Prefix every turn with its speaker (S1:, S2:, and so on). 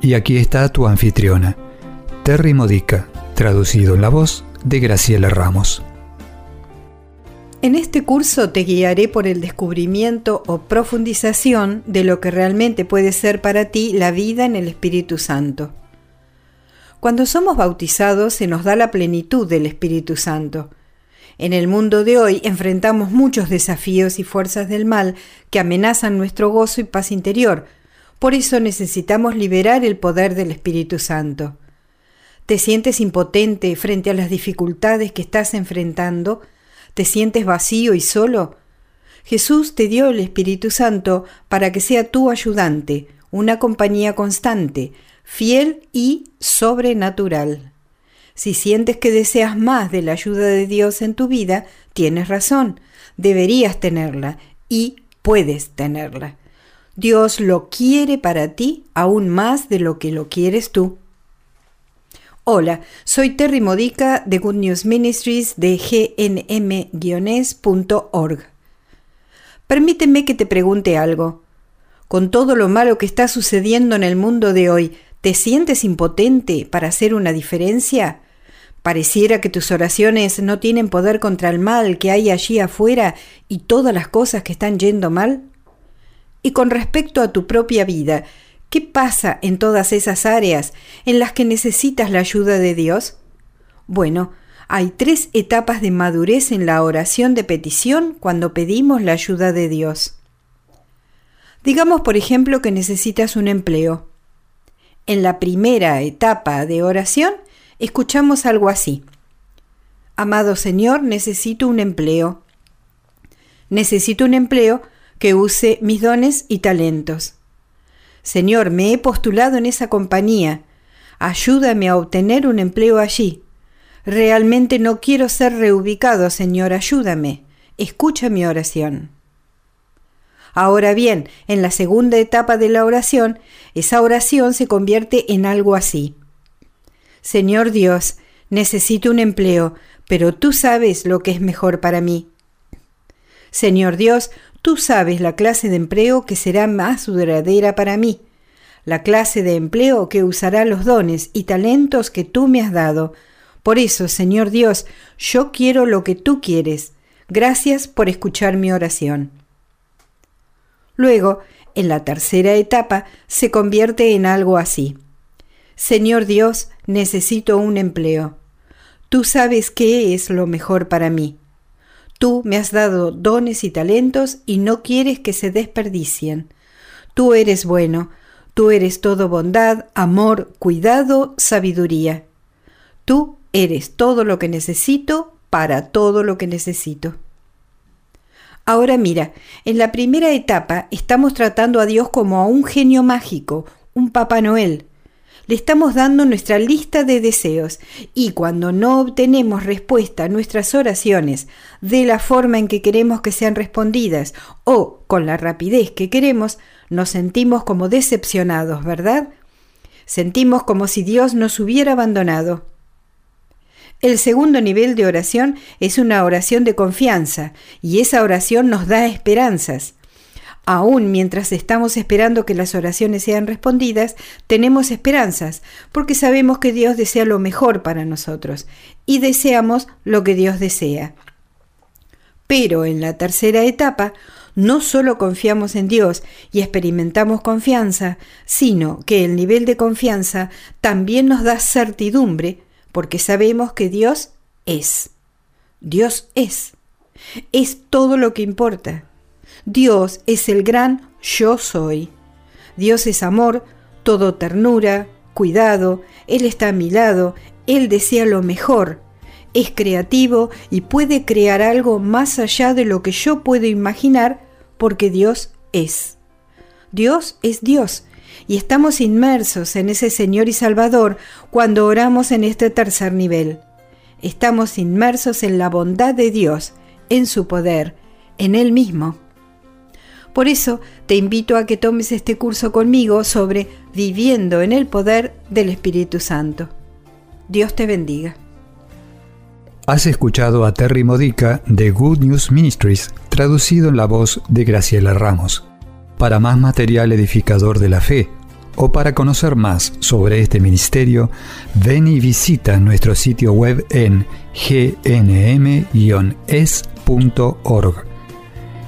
S1: Y aquí está tu anfitriona, Terry Modica, traducido en la voz de Graciela Ramos.
S2: En este curso te guiaré por el descubrimiento o profundización de lo que realmente puede ser para ti la vida en el Espíritu Santo. Cuando somos bautizados se nos da la plenitud del Espíritu Santo. En el mundo de hoy enfrentamos muchos desafíos y fuerzas del mal que amenazan nuestro gozo y paz interior, por eso necesitamos liberar el poder del Espíritu Santo. ¿Te sientes impotente frente a las dificultades que estás enfrentando? ¿Te sientes vacío y solo? Jesús te dio el Espíritu Santo para que sea tu ayudante, una compañía constante, fiel y sobrenatural. Si sientes que deseas más de la ayuda de Dios en tu vida, tienes razón, deberías tenerla y puedes tenerla. Dios lo quiere para ti aún más de lo que lo quieres tú. Hola, soy Terry Modica de Good News Ministries de gnm-org. Permíteme que te pregunte algo. Con todo lo malo que está sucediendo en el mundo de hoy, ¿te sientes impotente para hacer una diferencia? Pareciera que tus oraciones no tienen poder contra el mal que hay allí afuera y todas las cosas que están yendo mal. Y con respecto a tu propia vida, ¿qué pasa en todas esas áreas en las que necesitas la ayuda de Dios? Bueno, hay tres etapas de madurez en la oración de petición cuando pedimos la ayuda de Dios. Digamos, por ejemplo, que necesitas un empleo. En la primera etapa de oración, escuchamos algo así. Amado Señor, necesito un empleo. Necesito un empleo que use mis dones y talentos. Señor, me he postulado en esa compañía. Ayúdame a obtener un empleo allí. Realmente no quiero ser reubicado, Señor, ayúdame. Escucha mi oración. Ahora bien, en la segunda etapa de la oración, esa oración se convierte en algo así. Señor Dios, necesito un empleo, pero tú sabes lo que es mejor para mí. Señor Dios, Tú sabes la clase de empleo que será más duradera para mí, la clase de empleo que usará los dones y talentos que tú me has dado. Por eso, Señor Dios, yo quiero lo que tú quieres. Gracias por escuchar mi oración. Luego, en la tercera etapa, se convierte en algo así. Señor Dios, necesito un empleo. Tú sabes qué es lo mejor para mí. Tú me has dado dones y talentos y no quieres que se desperdicien. Tú eres bueno, tú eres todo bondad, amor, cuidado, sabiduría. Tú eres todo lo que necesito para todo lo que necesito. Ahora mira, en la primera etapa estamos tratando a Dios como a un genio mágico, un Papá Noel, le estamos dando nuestra lista de deseos y cuando no obtenemos respuesta a nuestras oraciones de la forma en que queremos que sean respondidas o con la rapidez que queremos, nos sentimos como decepcionados, ¿verdad? Sentimos como si Dios nos hubiera abandonado. El segundo nivel de oración es una oración de confianza y esa oración nos da esperanzas. Aún mientras estamos esperando que las oraciones sean respondidas, tenemos esperanzas, porque sabemos que Dios desea lo mejor para nosotros y deseamos lo que Dios desea. Pero en la tercera etapa, no solo confiamos en Dios y experimentamos confianza, sino que el nivel de confianza también nos da certidumbre, porque sabemos que Dios es. Dios es. Es todo lo que importa. Dios es el gran yo soy. Dios es amor, todo ternura, cuidado, Él está a mi lado, Él desea lo mejor, es creativo y puede crear algo más allá de lo que yo puedo imaginar porque Dios es. Dios es Dios Y estamos inmersos en ese Señor y Salvador cuando oramos en este tercer nivel. Estamos inmersos en la bondad de Dios, en su poder, en Él mismo. Por eso te invito a que tomes este curso conmigo sobre viviendo en el poder del Espíritu Santo. Dios te bendiga.
S1: Has escuchado a Terry Modica de Good News Ministries, traducido en la voz de Graciela Ramos. Para más material edificador de la fe, o para conocer más sobre este ministerio, ven y visita nuestro sitio web en gnm-es.org.